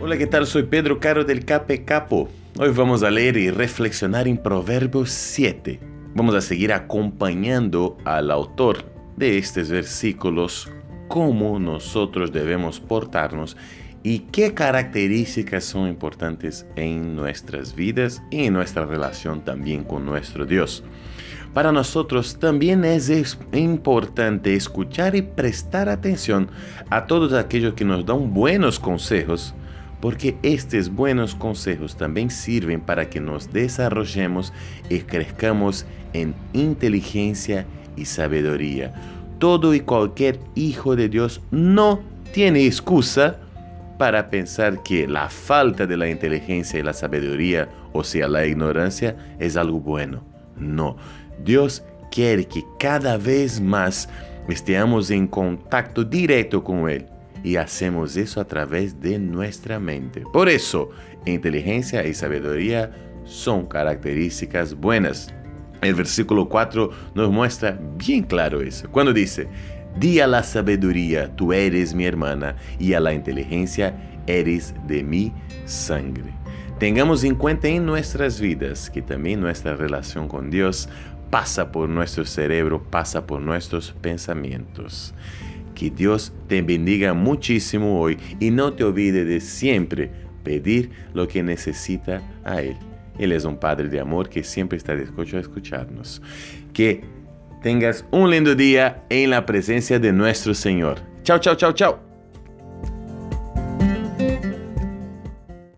Hola, ¿qué tal? Soy Pedro Caro del Cape Capo. Hoy vamos a leer y reflexionar en Proverbios 7. Vamos a seguir acompañando al autor de estos versículos, cómo nosotros debemos portarnos y qué características son importantes en nuestras vidas y en nuestra relación también con nuestro Dios. Para nosotros también es importante escuchar y prestar atención a todos aquellos que nos dan buenos consejos porque estos buenos consejos también sirven para que nos desarrollemos y crezcamos en inteligencia y sabiduría. Todo y cualquier hijo de Dios no tiene excusa para pensar que la falta de la inteligencia y la sabiduría, o sea, la ignorancia, es algo bueno. No, Dios quiere que cada vez más estemos en contacto directo con Él y hacemos eso a través de nuestra mente. Por eso, inteligencia y sabiduría son características buenas. El versículo 4 nos muestra bien claro eso. Cuando dice, di a la sabiduría, tú eres mi hermana, y a la inteligencia, eres de mi sangre. Tengamos en cuenta en nuestras vidas que también nuestra relación con Dios pasa por nuestro cerebro, pasa por nuestros pensamientos. Que Dios te bendiga muchísimo hoy y no te olvides de siempre pedir lo que necesita a Él. Él es un Padre de amor que siempre está dispuesto a escucharnos. Que tengas un lindo día en la presencia de nuestro Señor. Chao, chao, chao, chao.